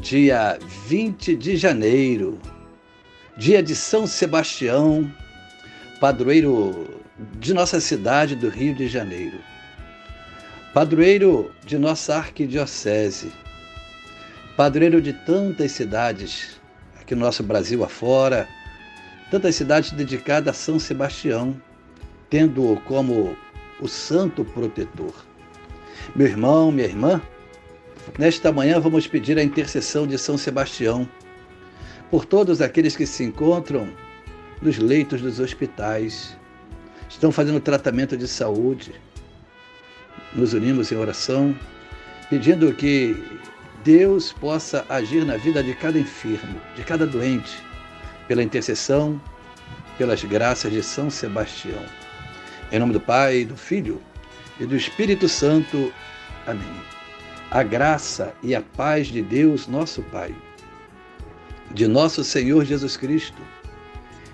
dia 20 de janeiro, dia de São Sebastião, padroeiro de nossa cidade do Rio de Janeiro, padroeiro de nossa arquidiocese, padroeiro de tantas cidades aqui no nosso Brasil afora, tantas cidades dedicadas a São Sebastião, tendo-o como o santo protetor. Meu irmão, minha irmã, Nesta manhã vamos pedir a intercessão de São Sebastião por todos aqueles que se encontram nos leitos dos hospitais, estão fazendo tratamento de saúde. Nos unimos em oração, pedindo que Deus possa agir na vida de cada enfermo, de cada doente, pela intercessão, pelas graças de São Sebastião. Em nome do Pai, do Filho e do Espírito Santo. Amém a graça e a paz de Deus, nosso Pai, de nosso Senhor Jesus Cristo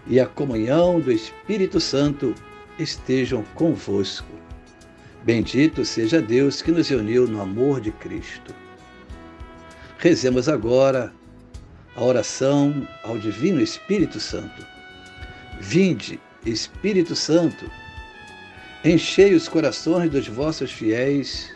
e a comunhão do Espírito Santo estejam convosco. Bendito seja Deus que nos uniu no amor de Cristo. Rezemos agora a oração ao Divino Espírito Santo. Vinde, Espírito Santo, enchei os corações dos vossos fiéis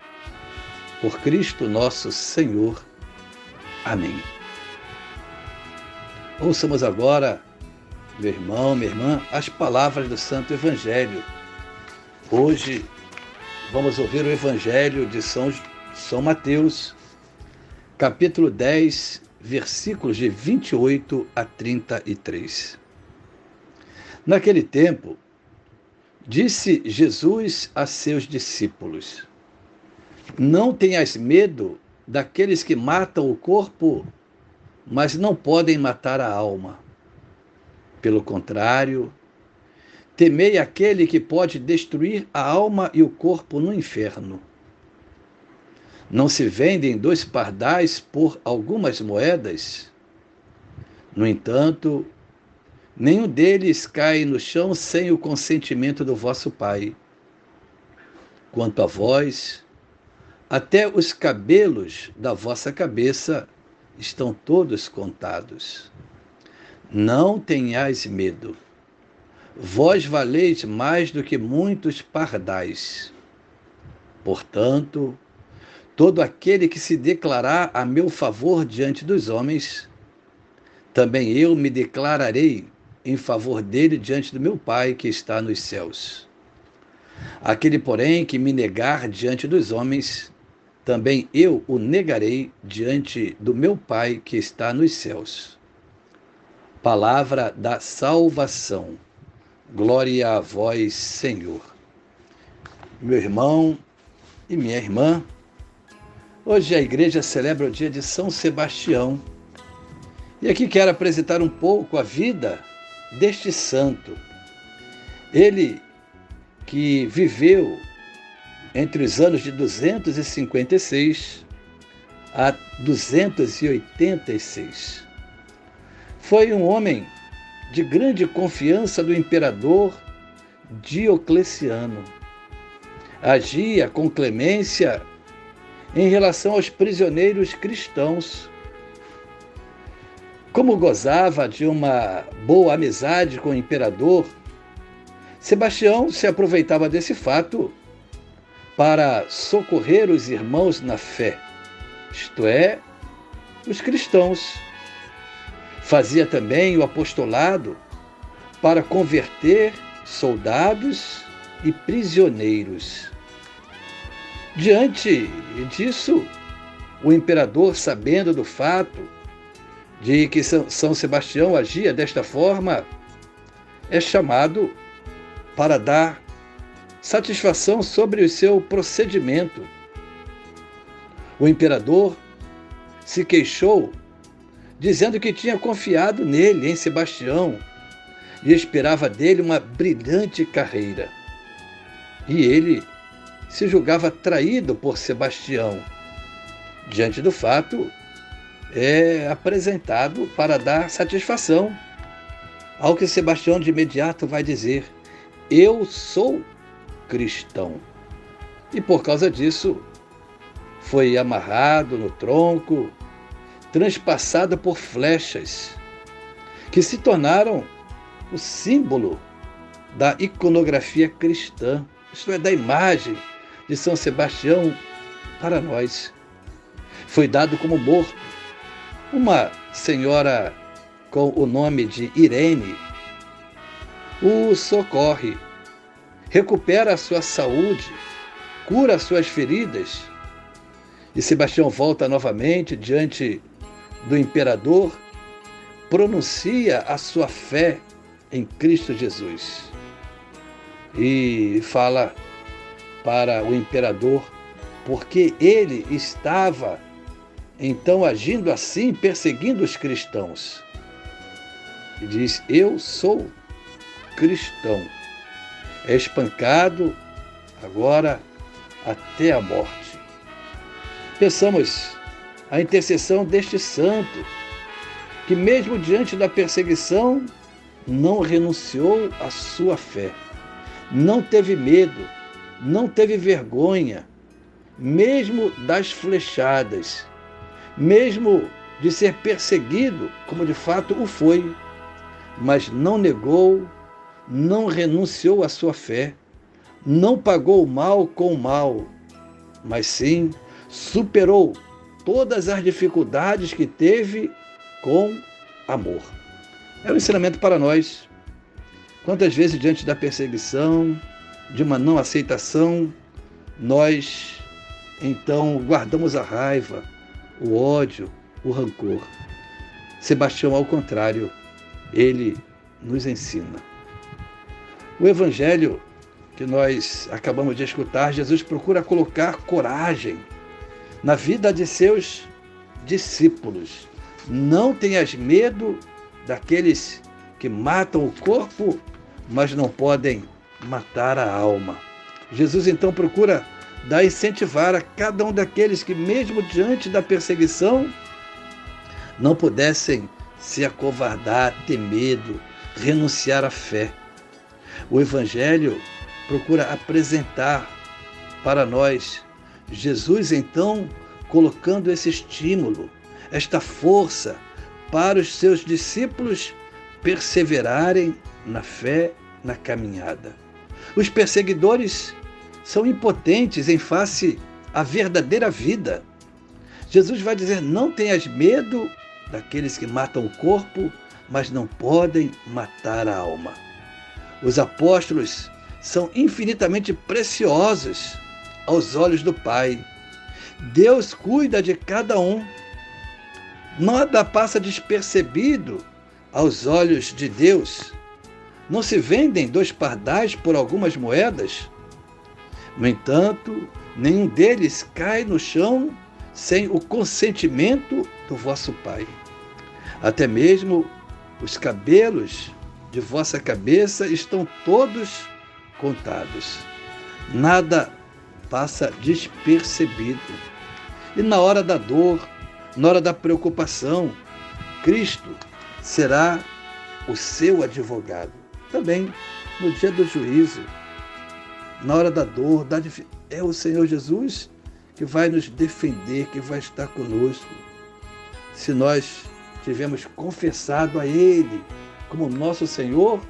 por Cristo nosso Senhor. Amém. Ouçamos agora, meu irmão, minha irmã, as palavras do Santo Evangelho. Hoje vamos ouvir o Evangelho de São, São Mateus, capítulo 10, versículos de 28 a 33. Naquele tempo, disse Jesus a seus discípulos: não tenhas medo daqueles que matam o corpo, mas não podem matar a alma. Pelo contrário, temei aquele que pode destruir a alma e o corpo no inferno. Não se vendem dois pardais por algumas moedas? No entanto, nenhum deles cai no chão sem o consentimento do vosso Pai. Quanto a vós, até os cabelos da vossa cabeça estão todos contados. Não tenhais medo. Vós valeis mais do que muitos pardais. Portanto, todo aquele que se declarar a meu favor diante dos homens, também eu me declararei em favor dele diante do meu Pai que está nos céus. Aquele, porém, que me negar diante dos homens, também eu o negarei diante do meu Pai que está nos céus. Palavra da salvação. Glória a vós, Senhor. Meu irmão e minha irmã, hoje a igreja celebra o dia de São Sebastião. E aqui quero apresentar um pouco a vida deste santo. Ele que viveu entre os anos de 256 a 286. Foi um homem de grande confiança do imperador Diocleciano. Agia com clemência em relação aos prisioneiros cristãos. Como gozava de uma boa amizade com o imperador, Sebastião se aproveitava desse fato para socorrer os irmãos na fé, isto é, os cristãos Fazia também o apostolado para converter soldados e prisioneiros. Diante disso, o imperador, sabendo do fato de que São Sebastião agia desta forma, é chamado para dar satisfação sobre o seu procedimento. O imperador se queixou, dizendo que tinha confiado nele, em Sebastião, e esperava dele uma brilhante carreira. E ele se julgava traído por Sebastião. Diante do fato, é apresentado para dar satisfação. Ao que Sebastião de imediato vai dizer: Eu sou cristão. E por causa disso, foi amarrado no tronco, transpassado por flechas, que se tornaram o símbolo da iconografia cristã, isto é, da imagem de São Sebastião para nós. Foi dado como morto. Uma senhora com o nome de Irene o socorre, recupera a sua saúde, cura as suas feridas. E Sebastião volta novamente diante do imperador, pronuncia a sua fé em Cristo Jesus. E fala para o imperador, porque ele estava então agindo assim, perseguindo os cristãos. E diz: Eu sou cristão. É espancado agora até a morte. Pensamos a intercessão deste santo, que mesmo diante da perseguição, não renunciou à sua fé, não teve medo, não teve vergonha, mesmo das flechadas, mesmo de ser perseguido, como de fato o foi, mas não negou, não renunciou à sua fé, não pagou o mal com o mal, mas sim superou todas as dificuldades que teve com amor. É um ensinamento para nós. Quantas vezes, diante da perseguição, de uma não aceitação, nós então guardamos a raiva, o ódio, o rancor. Sebastião, ao contrário, ele nos ensina. O evangelho que nós acabamos de escutar, Jesus procura colocar coragem na vida de seus discípulos. Não tenhas medo daqueles que matam o corpo, mas não podem matar a alma. Jesus então procura dar incentivar a cada um daqueles que, mesmo diante da perseguição, não pudessem se acovardar, ter medo, renunciar à fé. O Evangelho procura apresentar para nós Jesus, então, colocando esse estímulo, esta força para os seus discípulos perseverarem na fé, na caminhada. Os perseguidores são impotentes em face à verdadeira vida. Jesus vai dizer: não tenhas medo daqueles que matam o corpo, mas não podem matar a alma. Os apóstolos são infinitamente preciosos aos olhos do Pai. Deus cuida de cada um. Nada passa despercebido aos olhos de Deus. Não se vendem dois pardais por algumas moedas? No entanto, nenhum deles cai no chão sem o consentimento do vosso Pai. Até mesmo os cabelos de vossa cabeça estão todos contados. Nada passa despercebido. E na hora da dor, na hora da preocupação, Cristo será o seu advogado. Também no dia do juízo, na hora da dor, da dif... é o Senhor Jesus que vai nos defender, que vai estar conosco. Se nós tivermos confessado a Ele como nosso Senhor,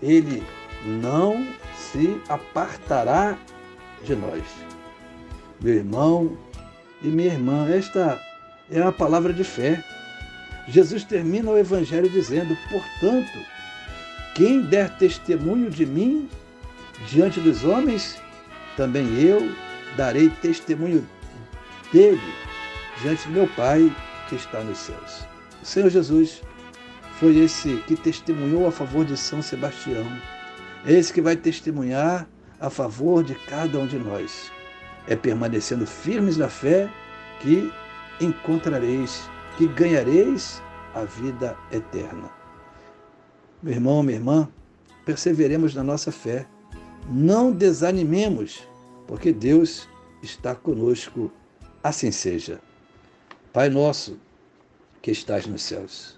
Ele não se apartará de nós. Meu irmão e minha irmã, esta é a palavra de fé. Jesus termina o Evangelho dizendo: Portanto, quem der testemunho de mim diante dos homens, também eu darei testemunho dele diante do meu Pai que está nos céus. O Senhor Jesus foi esse que testemunhou a favor de São Sebastião. É esse que vai testemunhar a favor de cada um de nós. É permanecendo firmes na fé que encontrareis, que ganhareis a vida eterna. Meu irmão, minha irmã, perseveremos na nossa fé. Não desanimemos, porque Deus está conosco. Assim seja. Pai nosso, que estás nos céus,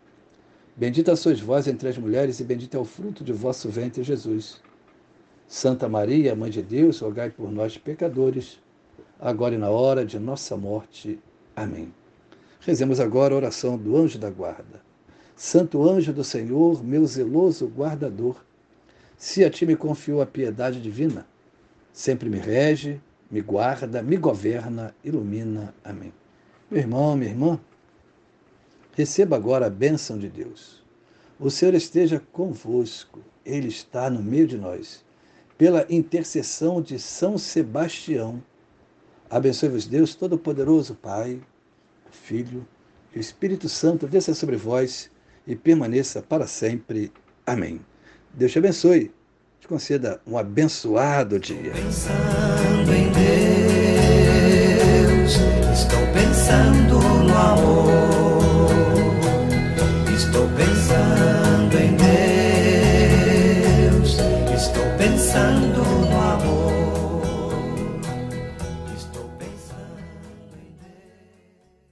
Bendita sois vós entre as mulheres, e bendito é o fruto de vosso ventre, Jesus. Santa Maria, Mãe de Deus, rogai por nós, pecadores, agora e na hora de nossa morte. Amém. Rezemos agora a oração do anjo da guarda. Santo anjo do Senhor, meu zeloso guardador, se a ti me confiou a piedade divina, sempre me rege, me guarda, me governa, ilumina. Amém. Meu irmão, minha irmã, receba agora a bênção de Deus. O Senhor esteja convosco, Ele está no meio de nós. Pela intercessão de São Sebastião, abençoe-vos Deus Todo-Poderoso, Pai, Filho e o Espírito Santo, desça sobre vós e permaneça para sempre. Amém. Deus te abençoe. Te conceda um abençoado dia. Pensando em Deus, estou pensando no amor. Estou pensando